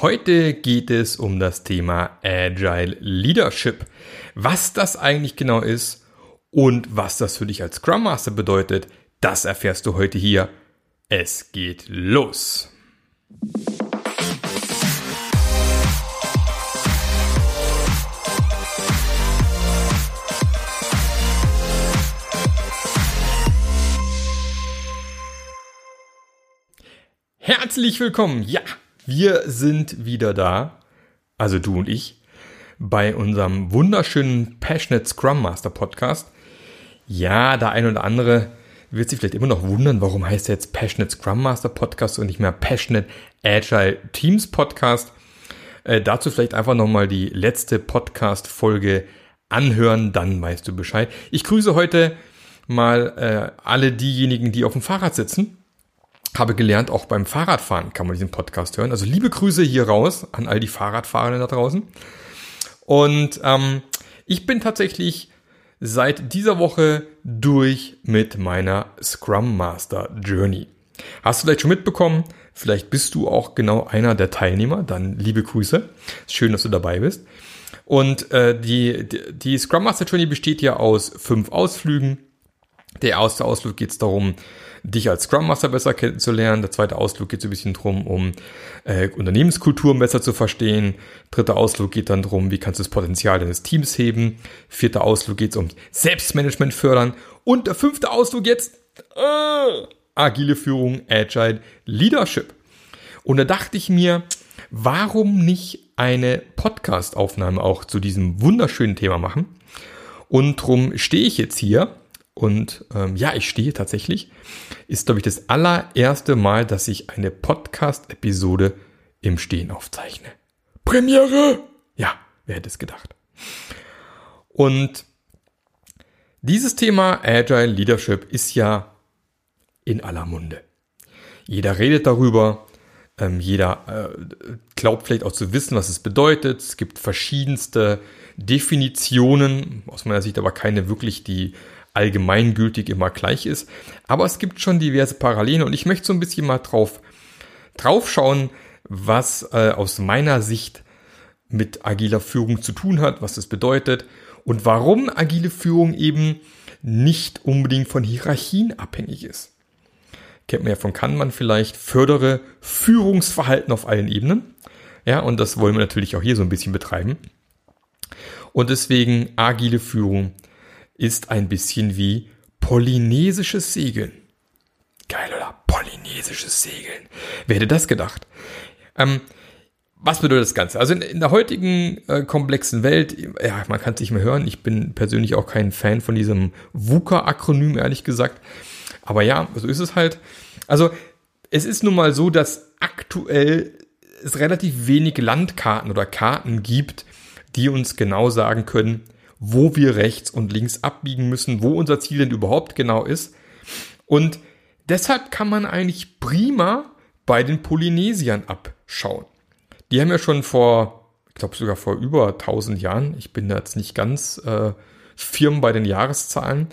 Heute geht es um das Thema Agile Leadership. Was das eigentlich genau ist und was das für dich als Scrum Master bedeutet, das erfährst du heute hier. Es geht los. Herzlich willkommen. Ja, wir sind wieder da, also du und ich, bei unserem wunderschönen Passionate Scrum Master Podcast. Ja, der ein oder andere wird sich vielleicht immer noch wundern, warum heißt er jetzt Passionate Scrum Master Podcast und nicht mehr Passionate Agile Teams Podcast. Äh, dazu vielleicht einfach nochmal die letzte Podcast-Folge anhören, dann weißt du Bescheid. Ich grüße heute mal äh, alle diejenigen, die auf dem Fahrrad sitzen habe gelernt, auch beim Fahrradfahren kann man diesen Podcast hören. Also liebe Grüße hier raus an all die Fahrradfahrenden da draußen. Und ähm, ich bin tatsächlich seit dieser Woche durch mit meiner Scrum Master Journey. Hast du vielleicht schon mitbekommen? Vielleicht bist du auch genau einer der Teilnehmer. Dann liebe Grüße. Schön, dass du dabei bist. Und äh, die, die, die Scrum Master Journey besteht ja aus fünf Ausflügen. Der erste Ausflug geht es darum, dich als Scrum Master besser kennenzulernen. Der zweite Ausflug geht so ein bisschen drum, um äh, Unternehmenskulturen besser zu verstehen. Dritter Ausflug geht dann drum, wie kannst du das Potenzial deines Teams heben. Vierter Ausflug geht es um Selbstmanagement fördern. Und der fünfte Ausflug jetzt äh, agile Führung, Agile Leadership. Und da dachte ich mir, warum nicht eine Podcast-Aufnahme auch zu diesem wunderschönen Thema machen? Und drum stehe ich jetzt hier und ähm, ja, ich stehe tatsächlich. Ist, glaube ich, das allererste Mal, dass ich eine Podcast-Episode im Stehen aufzeichne. Premiere! Ja, wer hätte es gedacht? Und dieses Thema Agile Leadership ist ja in aller Munde. Jeder redet darüber, ähm, jeder äh, glaubt vielleicht auch zu wissen, was es bedeutet. Es gibt verschiedenste Definitionen, aus meiner Sicht aber keine wirklich, die allgemeingültig immer gleich ist. Aber es gibt schon diverse Parallelen und ich möchte so ein bisschen mal drauf, drauf schauen, was äh, aus meiner Sicht mit agiler Führung zu tun hat, was das bedeutet und warum agile Führung eben nicht unbedingt von Hierarchien abhängig ist. Kennt man ja von Kanban vielleicht, fördere Führungsverhalten auf allen Ebenen. Ja, und das wollen wir natürlich auch hier so ein bisschen betreiben. Und deswegen agile Führung ist ein bisschen wie polynesisches Segeln. Geil, oder? Polynesisches Segeln. Wer hätte das gedacht? Ähm, was bedeutet das Ganze? Also in, in der heutigen äh, komplexen Welt, ja, man kann es nicht mehr hören. Ich bin persönlich auch kein Fan von diesem VUCA-Akronym, ehrlich gesagt. Aber ja, so ist es halt. Also es ist nun mal so, dass aktuell es relativ wenig Landkarten oder Karten gibt, die uns genau sagen können, wo wir rechts und links abbiegen müssen, wo unser Ziel denn überhaupt genau ist. Und deshalb kann man eigentlich prima bei den Polynesiern abschauen. Die haben ja schon vor, ich glaube sogar vor über 1000 Jahren, ich bin da jetzt nicht ganz äh, firm bei den Jahreszahlen,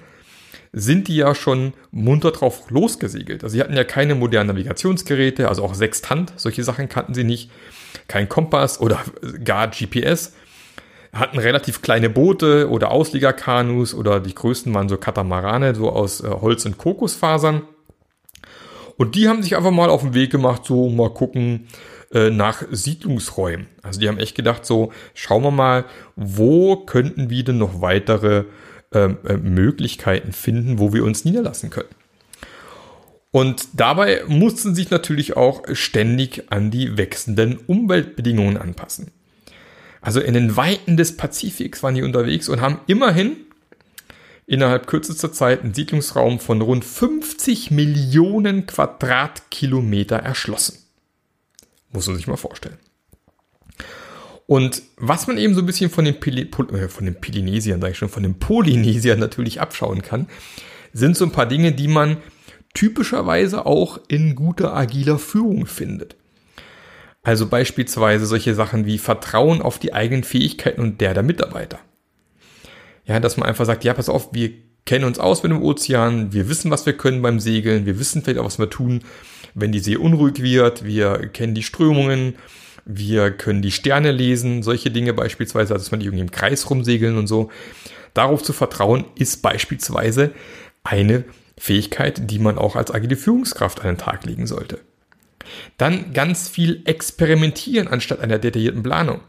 sind die ja schon munter drauf losgesegelt. Also sie hatten ja keine modernen Navigationsgeräte, also auch Sextant, solche Sachen kannten sie nicht, kein Kompass oder gar GPS hatten relativ kleine Boote oder Ausliegerkanus oder die größten waren so Katamarane, so aus äh, Holz und Kokosfasern. Und die haben sich einfach mal auf den Weg gemacht, so mal gucken äh, nach Siedlungsräumen. Also die haben echt gedacht, so schauen wir mal, wo könnten wir denn noch weitere ähm, äh, Möglichkeiten finden, wo wir uns niederlassen können. Und dabei mussten sich natürlich auch ständig an die wechselnden Umweltbedingungen anpassen. Also in den Weiten des Pazifiks waren die unterwegs und haben immerhin innerhalb kürzester Zeit einen Siedlungsraum von rund 50 Millionen Quadratkilometer erschlossen. Muss man sich mal vorstellen. Und was man eben so ein bisschen von den, Pili äh, von den Pilynesiern, sage ich schon, von den Polynesiern natürlich abschauen kann, sind so ein paar Dinge, die man typischerweise auch in guter agiler Führung findet. Also beispielsweise solche Sachen wie Vertrauen auf die eigenen Fähigkeiten und der der Mitarbeiter. Ja, dass man einfach sagt, ja, pass auf, wir kennen uns aus mit dem Ozean, wir wissen, was wir können beim Segeln, wir wissen vielleicht auch, was wir tun, wenn die See unruhig wird, wir kennen die Strömungen, Wir können die Sterne lesen, solche Dinge beispielsweise, also dass man irgendwie im Kreis rumsegeln und so. Darauf zu vertrauen ist beispielsweise eine Fähigkeit, die man auch als agile Führungskraft an den Tag legen sollte. Dann ganz viel experimentieren anstatt einer detaillierten Planung.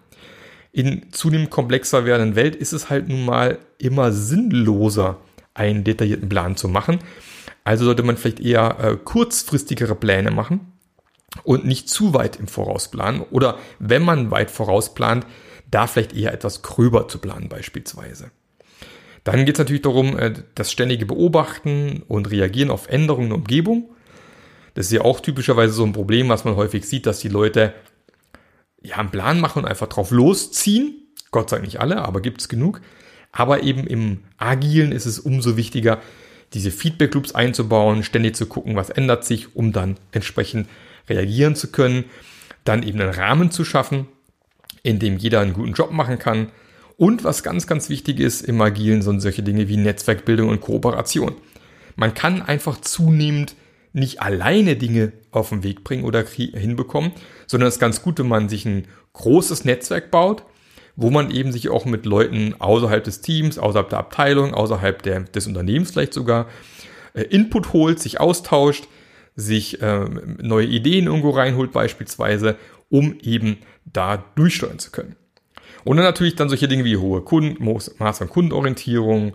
In zunehmend komplexer werdenden Welt ist es halt nun mal immer sinnloser, einen detaillierten Plan zu machen. Also sollte man vielleicht eher äh, kurzfristigere Pläne machen und nicht zu weit im Voraus planen. Oder wenn man weit voraus plant, da vielleicht eher etwas gröber zu planen beispielsweise. Dann geht es natürlich darum, äh, das ständige Beobachten und Reagieren auf Änderungen der Umgebung. Das ist ja auch typischerweise so ein Problem, was man häufig sieht, dass die Leute ja einen Plan machen und einfach drauf losziehen. Gott sei Dank nicht alle, aber gibt es genug. Aber eben im Agilen ist es umso wichtiger, diese Feedback Loops einzubauen, ständig zu gucken, was ändert sich, um dann entsprechend reagieren zu können. Dann eben einen Rahmen zu schaffen, in dem jeder einen guten Job machen kann. Und was ganz, ganz wichtig ist im Agilen, sind solche Dinge wie Netzwerkbildung und Kooperation. Man kann einfach zunehmend nicht alleine Dinge auf den Weg bringen oder hinbekommen, sondern es ist ganz gut, wenn man sich ein großes Netzwerk baut, wo man eben sich auch mit Leuten außerhalb des Teams, außerhalb der Abteilung, außerhalb der, des Unternehmens vielleicht sogar äh, Input holt, sich austauscht, sich äh, neue Ideen irgendwo reinholt beispielsweise, um eben da durchsteuern zu können. Und dann natürlich dann solche Dinge wie hohe Kunden, Maß an Kundenorientierung,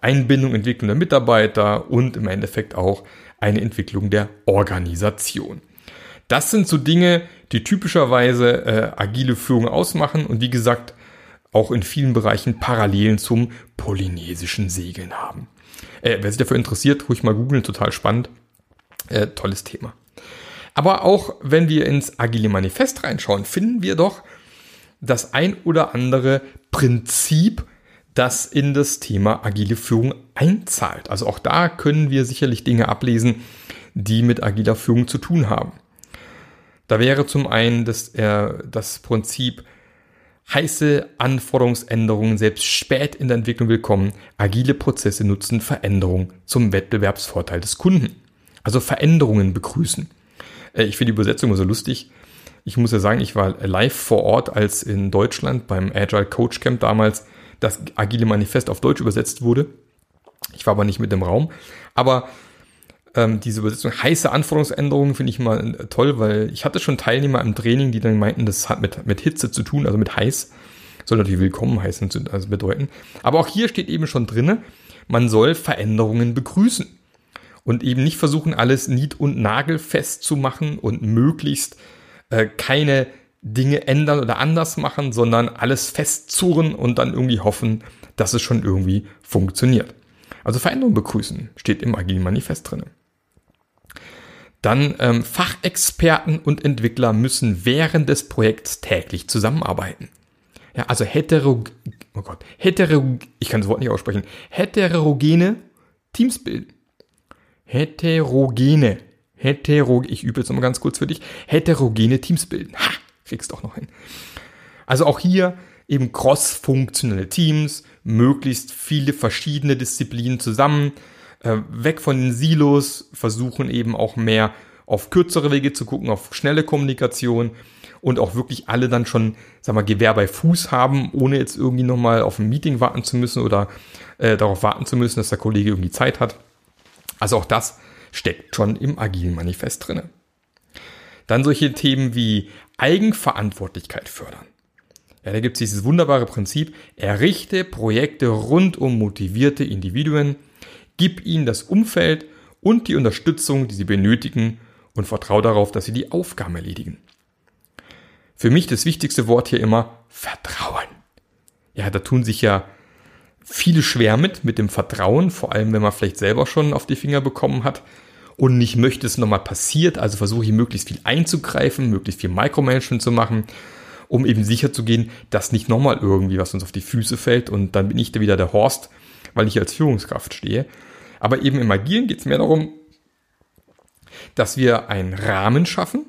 Einbindung, Entwicklung der Mitarbeiter und im Endeffekt auch eine Entwicklung der Organisation. Das sind so Dinge, die typischerweise äh, agile Führung ausmachen und wie gesagt auch in vielen Bereichen Parallelen zum polynesischen Segeln haben. Äh, wer sich dafür interessiert, ruhig mal googeln, total spannend. Äh, tolles Thema. Aber auch wenn wir ins Agile Manifest reinschauen, finden wir doch das ein oder andere Prinzip, das in das Thema agile Führung einzahlt. Also auch da können wir sicherlich Dinge ablesen, die mit agiler Führung zu tun haben. Da wäre zum einen das, äh, das Prinzip heiße Anforderungsänderungen selbst spät in der Entwicklung willkommen. Agile Prozesse nutzen Veränderungen zum Wettbewerbsvorteil des Kunden. Also Veränderungen begrüßen. Äh, ich finde die Übersetzung immer so lustig. Ich muss ja sagen, ich war live vor Ort, als in Deutschland beim Agile Coach Camp damals das Agile Manifest auf Deutsch übersetzt wurde. Ich war aber nicht mit im Raum. Aber ähm, diese Übersetzung heiße Anforderungsänderungen finde ich mal äh, toll, weil ich hatte schon Teilnehmer im Training, die dann meinten, das hat mit, mit Hitze zu tun, also mit heiß. Soll natürlich willkommen heißen, also bedeuten. Aber auch hier steht eben schon drinne, man soll Veränderungen begrüßen. Und eben nicht versuchen, alles nied- und nagelfest zu machen und möglichst äh, keine Dinge ändern oder anders machen, sondern alles festzurren und dann irgendwie hoffen, dass es schon irgendwie funktioniert. Also Veränderungen begrüßen, steht im Agile Manifest drin. Dann ähm, Fachexperten und Entwickler müssen während des Projekts täglich zusammenarbeiten. Ja, also hetero, oh Gott, hetero, ich kann das Wort nicht aussprechen, heterogene Teams bilden. Heterogene, hetero, ich übe jetzt nochmal ganz kurz für dich, heterogene Teams bilden. Ha, kriegst doch noch hin. Also auch hier eben cross-funktionelle Teams, möglichst viele verschiedene Disziplinen zusammen, äh, weg von den Silos, versuchen eben auch mehr auf kürzere Wege zu gucken, auf schnelle Kommunikation und auch wirklich alle dann schon, sag mal, Gewehr bei Fuß haben, ohne jetzt irgendwie nochmal auf ein Meeting warten zu müssen oder äh, darauf warten zu müssen, dass der Kollege irgendwie Zeit hat. Also auch das steckt schon im agilen Manifest drinne. Dann solche Themen wie Eigenverantwortlichkeit fördern. Ja, da gibt es dieses wunderbare Prinzip, errichte Projekte rund um motivierte Individuen, gib ihnen das Umfeld und die Unterstützung, die sie benötigen und vertraue darauf, dass sie die Aufgaben erledigen. Für mich das wichtigste Wort hier immer Vertrauen. Ja, da tun sich ja viele schwer mit, mit dem Vertrauen, vor allem wenn man vielleicht selber schon auf die Finger bekommen hat und nicht möchte, es nochmal passiert. Also versuche ich möglichst viel einzugreifen, möglichst viel Micromanagement zu machen, um eben sicher zu gehen, dass nicht nochmal irgendwie was uns auf die Füße fällt und dann bin ich da wieder der Horst, weil ich als Führungskraft stehe. Aber eben im Agilen geht es mehr darum, dass wir einen Rahmen schaffen,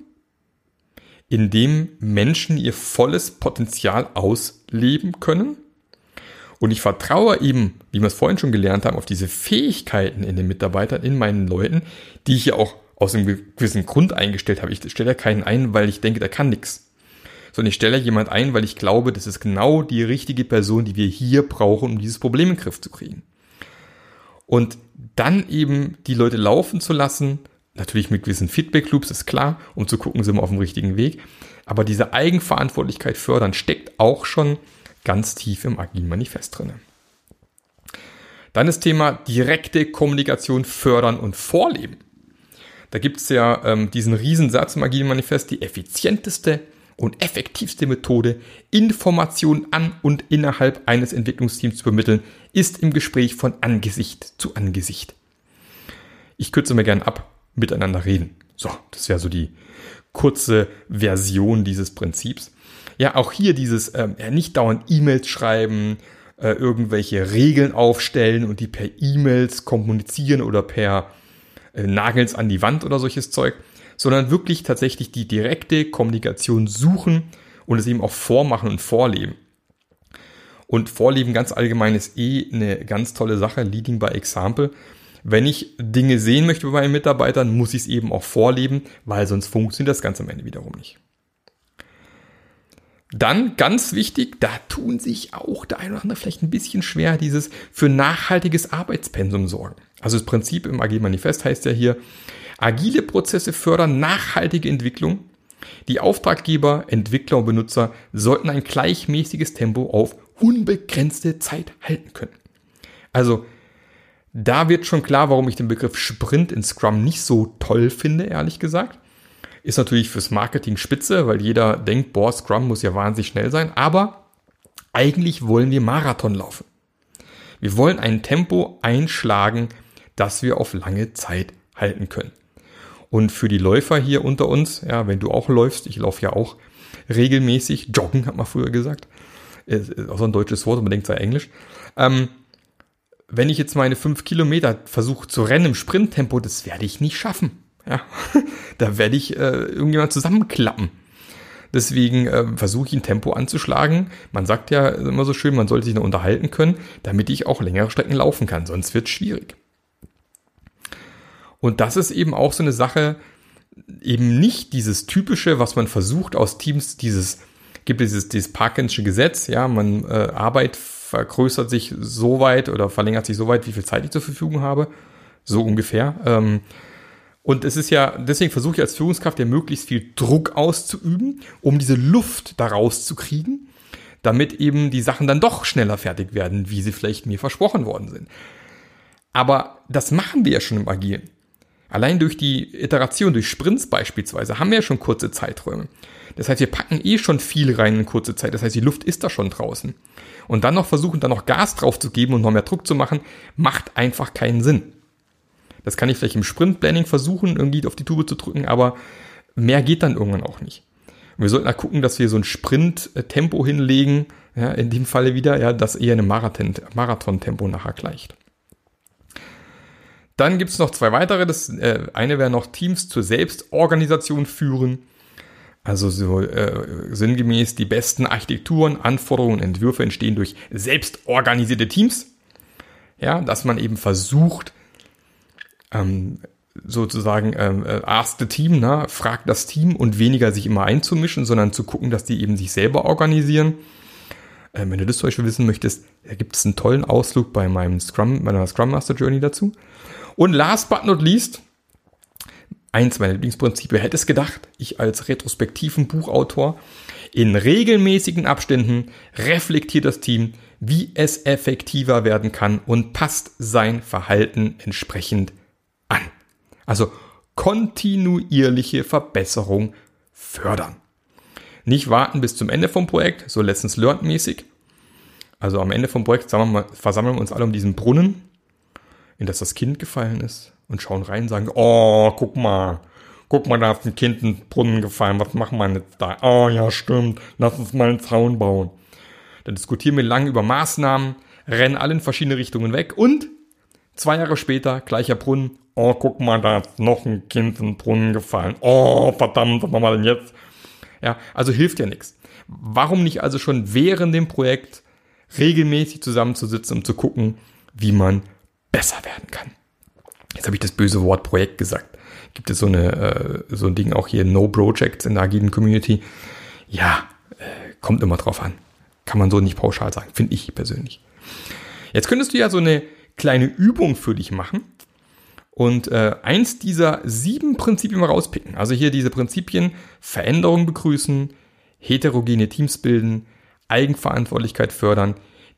in dem Menschen ihr volles Potenzial ausleben können. Und ich vertraue eben, wie wir es vorhin schon gelernt haben, auf diese Fähigkeiten in den Mitarbeitern, in meinen Leuten, die ich ja auch aus einem gewissen Grund eingestellt habe. Ich stelle ja keinen ein, weil ich denke, der kann nichts. sondern ich stelle jemand ein, weil ich glaube, das ist genau die richtige Person, die wir hier brauchen, um dieses Problem in den Griff zu kriegen. Und dann eben die Leute laufen zu lassen, natürlich mit gewissen Feedback-Loops, ist klar, um zu gucken, sind wir auf dem richtigen Weg. Aber diese Eigenverantwortlichkeit fördern steckt auch schon ganz tief im agilen Manifest drin. Dann das Thema direkte Kommunikation fördern und vorleben. Da gibt es ja ähm, diesen Riesensatz im agilen Manifest, die effizienteste und effektivste Methode, Informationen an und innerhalb eines Entwicklungsteams zu vermitteln, ist im Gespräch von Angesicht zu Angesicht. Ich kürze mir gern ab, miteinander reden. So, das wäre so die kurze Version dieses Prinzips. Ja, auch hier dieses ähm, nicht dauernd E-Mails schreiben, äh, irgendwelche Regeln aufstellen und die per E-Mails kommunizieren oder per äh, Nagels an die Wand oder solches Zeug, sondern wirklich tatsächlich die direkte Kommunikation suchen und es eben auch vormachen und vorleben. Und Vorleben ganz allgemein ist eh eine ganz tolle Sache, Leading by Example. Wenn ich Dinge sehen möchte bei meinen Mitarbeitern, muss ich es eben auch vorleben, weil sonst funktioniert das Ganze am Ende wiederum nicht. Dann ganz wichtig, da tun sich auch der eine oder andere vielleicht ein bisschen schwer, dieses für nachhaltiges Arbeitspensum sorgen. Also das Prinzip im AG Manifest heißt ja hier, agile Prozesse fördern nachhaltige Entwicklung. Die Auftraggeber, Entwickler und Benutzer sollten ein gleichmäßiges Tempo auf unbegrenzte Zeit halten können. Also da wird schon klar, warum ich den Begriff Sprint in Scrum nicht so toll finde, ehrlich gesagt. Ist natürlich fürs Marketing spitze, weil jeder denkt, boah, Scrum muss ja wahnsinnig schnell sein. Aber eigentlich wollen wir Marathon laufen. Wir wollen ein Tempo einschlagen, das wir auf lange Zeit halten können. Und für die Läufer hier unter uns, ja, wenn du auch läufst, ich laufe ja auch regelmäßig, joggen hat man früher gesagt, ist auch so ein deutsches Wort, man denkt sei Englisch. Ähm, wenn ich jetzt meine fünf Kilometer versuche zu rennen im Sprinttempo, das werde ich nicht schaffen. Ja, da werde ich äh, irgendjemand zusammenklappen. Deswegen äh, versuche ich ein Tempo anzuschlagen. Man sagt ja immer so schön, man sollte sich noch unterhalten können, damit ich auch längere Strecken laufen kann. Sonst wird es schwierig. Und das ist eben auch so eine Sache, eben nicht dieses typische, was man versucht aus Teams, dieses, gibt dieses, dieses Parkinsche Gesetz, ja, man äh, Arbeit vergrößert sich so weit oder verlängert sich so weit, wie viel Zeit ich zur Verfügung habe. So ungefähr. Ähm, und es ist ja, deswegen versuche ich als Führungskraft ja möglichst viel Druck auszuüben, um diese Luft daraus zu kriegen, damit eben die Sachen dann doch schneller fertig werden, wie sie vielleicht mir versprochen worden sind. Aber das machen wir ja schon im Agilen. Allein durch die Iteration, durch Sprints beispielsweise, haben wir ja schon kurze Zeiträume. Das heißt, wir packen eh schon viel rein in kurze Zeit. Das heißt, die Luft ist da schon draußen. Und dann noch versuchen, dann noch Gas drauf zu geben und noch mehr Druck zu machen, macht einfach keinen Sinn. Das kann ich vielleicht im Sprint-Planning versuchen, irgendwie auf die Tube zu drücken, aber mehr geht dann irgendwann auch nicht. Und wir sollten da gucken, dass wir so ein Sprint-Tempo hinlegen, ja, in dem Falle wieder, ja, das eher einem Marathon-Tempo nachher gleicht. Dann gibt es noch zwei weitere. Das äh, eine wäre noch Teams zur Selbstorganisation führen. Also so äh, sinngemäß die besten Architekturen, Anforderungen Entwürfe entstehen durch selbstorganisierte Teams. Ja, dass man eben versucht, ähm, sozusagen ähm, äh, ask the team, ne? fragt das Team und weniger sich immer einzumischen, sondern zu gucken, dass die eben sich selber organisieren. Äh, wenn du das zum Beispiel wissen möchtest, da gibt es einen tollen Ausflug bei meinem Scrum, meiner Scrum Master Journey dazu. Und last but not least, eins meiner Lieblingsprinzipien, hätte es gedacht, ich als retrospektiven Buchautor, in regelmäßigen Abständen reflektiert das Team, wie es effektiver werden kann und passt sein Verhalten entsprechend. Also kontinuierliche Verbesserung fördern. Nicht warten bis zum Ende vom Projekt, so Lessons Learned mäßig. Also am Ende vom Projekt versammeln wir uns alle um diesen Brunnen, in das das Kind gefallen ist und schauen rein und sagen, oh, guck mal, guck mal, da ist ein Kind in den Brunnen gefallen, was machen wir jetzt da? Oh ja, stimmt, lass uns mal einen Zaun bauen. Dann diskutieren wir lange über Maßnahmen, rennen alle in verschiedene Richtungen weg und zwei Jahre später, gleicher Brunnen, oh, guck mal, da ist noch ein Kind in den Brunnen gefallen. Oh, verdammt, was machen wir denn jetzt? Ja, also hilft ja nichts. Warum nicht also schon während dem Projekt regelmäßig zusammenzusitzen, um zu gucken, wie man besser werden kann? Jetzt habe ich das böse Wort Projekt gesagt. Gibt es so eine, äh, so ein Ding auch hier, No Projects in der agilen Community? Ja, Kommt immer drauf an. Kann man so nicht pauschal sagen, finde ich persönlich. Jetzt könntest du ja so eine kleine Übung für dich machen und äh, eins dieser sieben Prinzipien mal rauspicken. Also hier diese Prinzipien Veränderung begrüßen, heterogene Teams bilden, Eigenverantwortlichkeit fördern,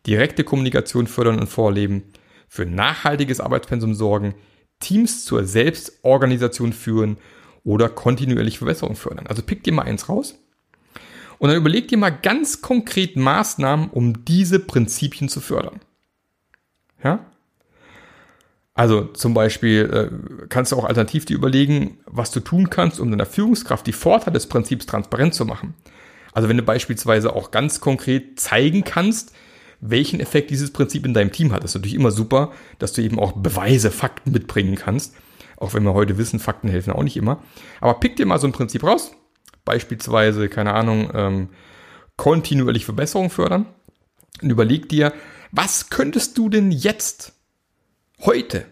direkte Kommunikation fördern und vorleben, für nachhaltiges Arbeitspensum sorgen, Teams zur Selbstorganisation führen oder kontinuierlich Verbesserung fördern. Also pick dir mal eins raus und dann überleg dir mal ganz konkret Maßnahmen, um diese Prinzipien zu fördern. Ja? Also zum Beispiel äh, kannst du auch alternativ dir überlegen, was du tun kannst, um deiner Führungskraft die Vorteile des Prinzips transparent zu machen. Also wenn du beispielsweise auch ganz konkret zeigen kannst, welchen Effekt dieses Prinzip in deinem Team hat, ist natürlich immer super, dass du eben auch Beweise, Fakten mitbringen kannst. Auch wenn wir heute wissen, Fakten helfen auch nicht immer. Aber pick dir mal so ein Prinzip raus. Beispielsweise, keine Ahnung, ähm, kontinuierlich Verbesserung fördern. Und überleg dir, was könntest du denn jetzt, heute,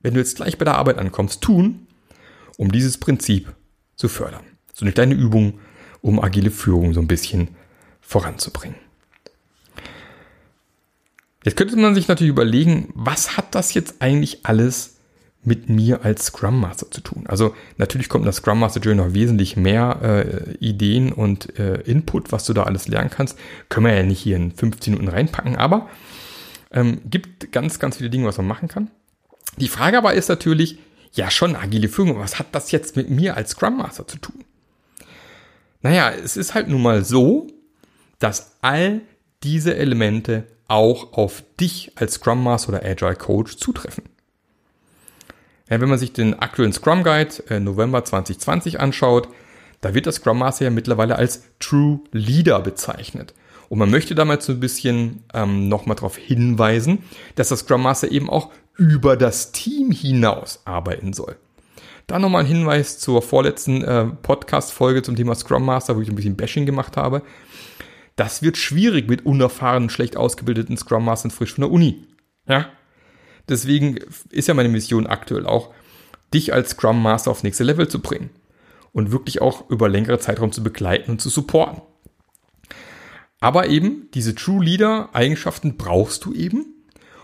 wenn du jetzt gleich bei der Arbeit ankommst, tun, um dieses Prinzip zu fördern? So eine kleine Übung, um agile Führung so ein bisschen voranzubringen. Jetzt könnte man sich natürlich überlegen, was hat das jetzt eigentlich alles mit mir als Scrum Master zu tun? Also natürlich kommt in das Scrum Master Journey noch wesentlich mehr äh, Ideen und äh, Input, was du da alles lernen kannst. Können wir ja nicht hier in 15 Minuten reinpacken, aber ähm, gibt ganz, ganz viele Dinge, was man machen kann. Die Frage aber ist natürlich, ja schon agile Führung, was hat das jetzt mit mir als Scrum Master zu tun? Naja, es ist halt nun mal so, dass all diese Elemente auch auf dich als Scrum Master oder Agile Coach zutreffen. Ja, wenn man sich den aktuellen Scrum Guide äh, November 2020 anschaut, da wird das Scrum Master ja mittlerweile als True Leader bezeichnet. Und man möchte damit so ein bisschen ähm, nochmal darauf hinweisen, dass das Scrum Master eben auch über das Team hinaus arbeiten soll. Da nochmal ein Hinweis zur vorletzten äh, Podcast-Folge zum Thema Scrum Master, wo ich ein bisschen Bashing gemacht habe. Das wird schwierig mit unerfahrenen, schlecht ausgebildeten Scrum Mastern frisch von der Uni. Ja? Deswegen ist ja meine Mission aktuell auch, dich als Scrum Master aufs nächste Level zu bringen und wirklich auch über längere Zeitraum zu begleiten und zu supporten. Aber eben diese True Leader Eigenschaften brauchst du eben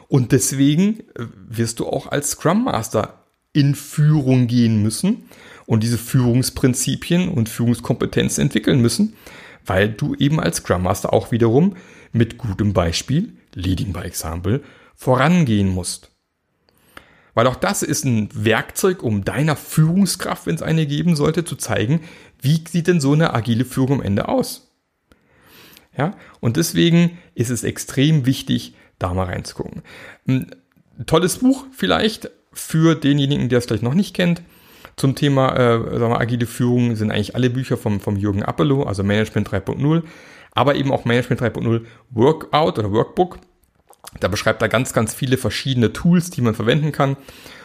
und deswegen äh, wirst du auch als Scrum Master in Führung gehen müssen und diese Führungsprinzipien und Führungskompetenzen entwickeln müssen, weil du eben als Scrum Master auch wiederum mit gutem Beispiel, Leading by Example, vorangehen musst. Weil auch das ist ein Werkzeug, um deiner Führungskraft, wenn es eine geben sollte, zu zeigen, wie sieht denn so eine agile Führung am Ende aus. Ja, und deswegen ist es extrem wichtig, da mal reinzugucken. Ein tolles Buch vielleicht für denjenigen, der es vielleicht noch nicht kennt. Zum Thema äh, sagen wir, agile Führung sind eigentlich alle Bücher vom, vom Jürgen Appelow, also Management 3.0, aber eben auch Management 3.0 Workout oder Workbook. Da beschreibt er ganz, ganz viele verschiedene Tools, die man verwenden kann,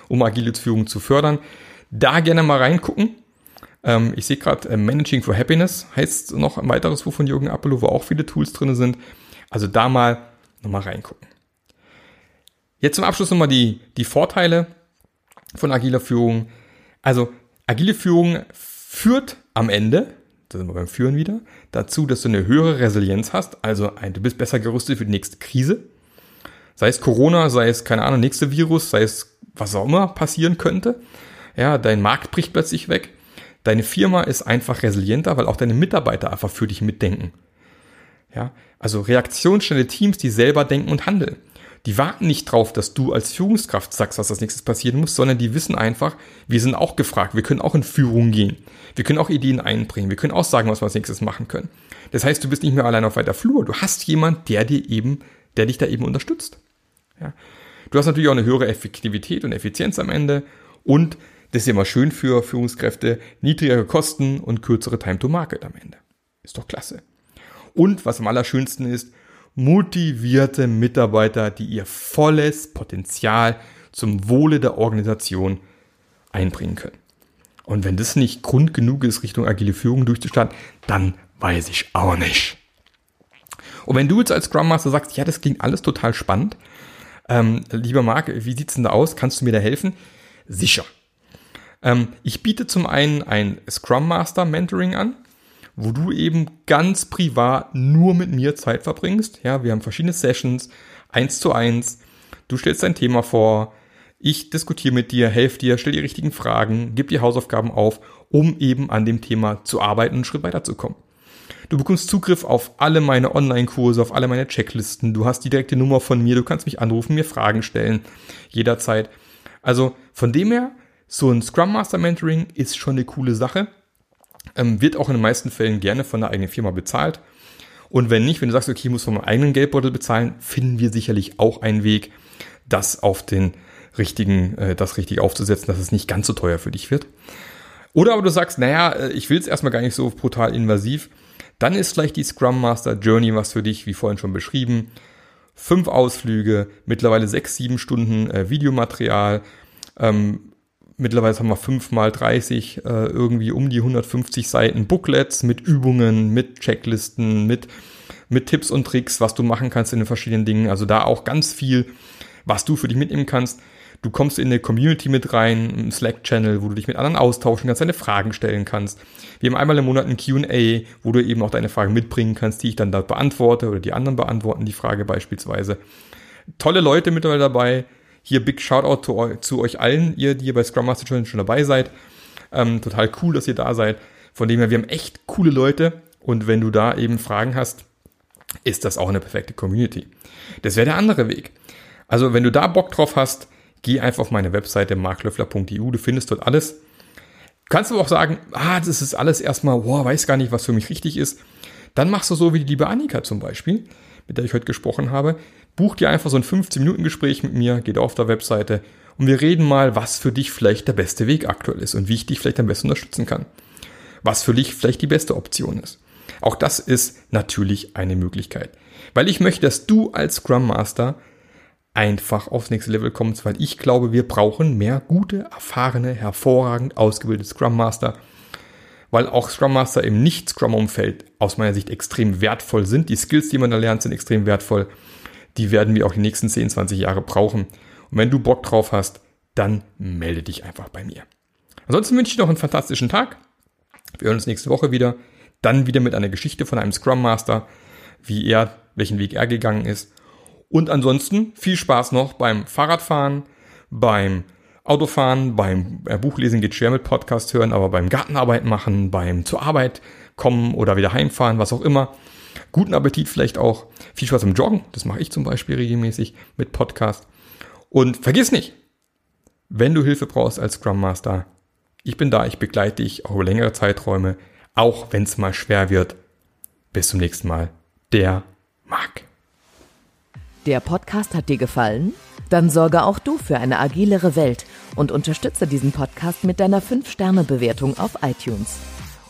um agile Führung zu fördern. Da gerne mal reingucken. Ähm, ich sehe gerade äh, Managing for Happiness heißt noch ein weiteres Buch von Jürgen Appelow, wo auch viele Tools drin sind. Also da mal nochmal reingucken. Jetzt zum Abschluss nochmal die, die Vorteile von agiler Führung. Also agile Führung führt am Ende, da sind wir beim Führen wieder, dazu, dass du eine höhere Resilienz hast. Also ein, du bist besser gerüstet für die nächste Krise. Sei es Corona, sei es, keine Ahnung, nächste Virus, sei es was auch immer passieren könnte. Ja, dein Markt bricht plötzlich weg. Deine Firma ist einfach resilienter, weil auch deine Mitarbeiter einfach für dich mitdenken. Ja, also reaktionsschnelle Teams, die selber denken und handeln. Die warten nicht drauf, dass du als Führungskraft sagst, was als nächstes passieren muss, sondern die wissen einfach, wir sind auch gefragt, wir können auch in Führung gehen. Wir können auch Ideen einbringen, wir können auch sagen, was wir als nächstes machen können. Das heißt, du bist nicht mehr allein auf weiter Flur, du hast jemand, der dir eben, der dich da eben unterstützt. Ja. Du hast natürlich auch eine höhere Effektivität und Effizienz am Ende und das ist immer schön für Führungskräfte, niedrigere Kosten und kürzere Time to Market am Ende. Ist doch klasse. Und was am allerschönsten ist, motivierte Mitarbeiter, die ihr volles Potenzial zum Wohle der Organisation einbringen können. Und wenn das nicht Grund genug ist, Richtung agile Führung durchzustarten, dann weiß ich auch nicht. Und wenn du jetzt als Scrum Master sagst, ja, das klingt alles total spannend, ähm, lieber Marc, wie sieht's denn da aus? Kannst du mir da helfen? Sicher. Ähm, ich biete zum einen ein Scrum Master Mentoring an wo du eben ganz privat nur mit mir Zeit verbringst. Ja, wir haben verschiedene Sessions, eins zu eins. Du stellst dein Thema vor, ich diskutiere mit dir, helfe dir, stell die richtigen Fragen, gib dir Hausaufgaben auf, um eben an dem Thema zu arbeiten und einen Schritt weiterzukommen. Du bekommst Zugriff auf alle meine Online-Kurse, auf alle meine Checklisten. Du hast die direkte Nummer von mir. Du kannst mich anrufen, mir Fragen stellen. Jederzeit. Also von dem her, so ein Scrum Master Mentoring ist schon eine coole Sache. Ähm, wird auch in den meisten Fällen gerne von der eigenen Firma bezahlt. Und wenn nicht, wenn du sagst, okay, ich muss von meinem eigenen Geldbeutel bezahlen, finden wir sicherlich auch einen Weg, das auf den richtigen, äh, das richtig aufzusetzen, dass es nicht ganz so teuer für dich wird. Oder aber du sagst, naja, äh, ich will es erstmal gar nicht so brutal invasiv. Dann ist vielleicht die Scrum Master Journey was für dich, wie vorhin schon beschrieben. Fünf Ausflüge, mittlerweile sechs, sieben Stunden äh, Videomaterial. Ähm, mittlerweile haben wir fünf mal 30, äh, irgendwie um die 150 Seiten Booklets mit Übungen, mit Checklisten, mit, mit Tipps und Tricks, was du machen kannst in den verschiedenen Dingen. Also da auch ganz viel, was du für dich mitnehmen kannst. Du kommst in eine Community mit rein, einen Slack-Channel, wo du dich mit anderen austauschen kannst, deine Fragen stellen kannst. Wir haben einmal im Monat ein Qa, wo du eben auch deine Fragen mitbringen kannst, die ich dann da beantworte oder die anderen beantworten die Frage beispielsweise. Tolle Leute mittlerweile dabei. Hier Big Shoutout zu, zu euch allen, ihr, die ihr bei Scrum Master Challenge schon dabei seid. Ähm, total cool, dass ihr da seid. Von dem her, wir haben echt coole Leute. Und wenn du da eben Fragen hast, ist das auch eine perfekte Community. Das wäre der andere Weg. Also wenn du da Bock drauf hast, geh einfach auf meine Webseite marklöffler.eu, du findest dort alles. Kannst du auch sagen, ah, das ist alles erstmal, boah, weiß gar nicht, was für mich richtig ist. Dann machst du so wie die liebe Annika zum Beispiel, mit der ich heute gesprochen habe. Buch dir einfach so ein 15-Minuten-Gespräch mit mir, geht auf der Webseite und wir reden mal, was für dich vielleicht der beste Weg aktuell ist und wie ich dich vielleicht am besten unterstützen kann. Was für dich vielleicht die beste Option ist. Auch das ist natürlich eine Möglichkeit. Weil ich möchte, dass du als Scrum Master einfach aufs nächste Level kommst, weil ich glaube, wir brauchen mehr gute, erfahrene, hervorragend ausgebildete Scrum Master, weil auch Scrum Master im Nicht-Scrum-Umfeld aus meiner Sicht extrem wertvoll sind. Die Skills, die man da lernt, sind extrem wertvoll. Die werden wir auch die nächsten 10, 20 Jahre brauchen. Und wenn du Bock drauf hast, dann melde dich einfach bei mir. Ansonsten wünsche ich dir noch einen fantastischen Tag. Wir hören uns nächste Woche wieder. Dann wieder mit einer Geschichte von einem Scrum Master, wie er, welchen Weg er gegangen ist und ansonsten viel Spaß noch beim Fahrradfahren, beim Autofahren, beim äh, Buchlesen geht schwer mit Podcast hören, aber beim Gartenarbeit machen, beim zur Arbeit kommen oder wieder heimfahren, was auch immer. Guten Appetit vielleicht auch. Viel Spaß im Joggen, das mache ich zum Beispiel regelmäßig mit Podcast. Und vergiss nicht, wenn du Hilfe brauchst als Scrum Master, ich bin da, ich begleite dich auch über längere Zeiträume, auch wenn es mal schwer wird. Bis zum nächsten Mal. Der Marc. Der Podcast hat dir gefallen? Dann sorge auch du für eine agilere Welt und unterstütze diesen Podcast mit deiner 5-Sterne-Bewertung auf iTunes.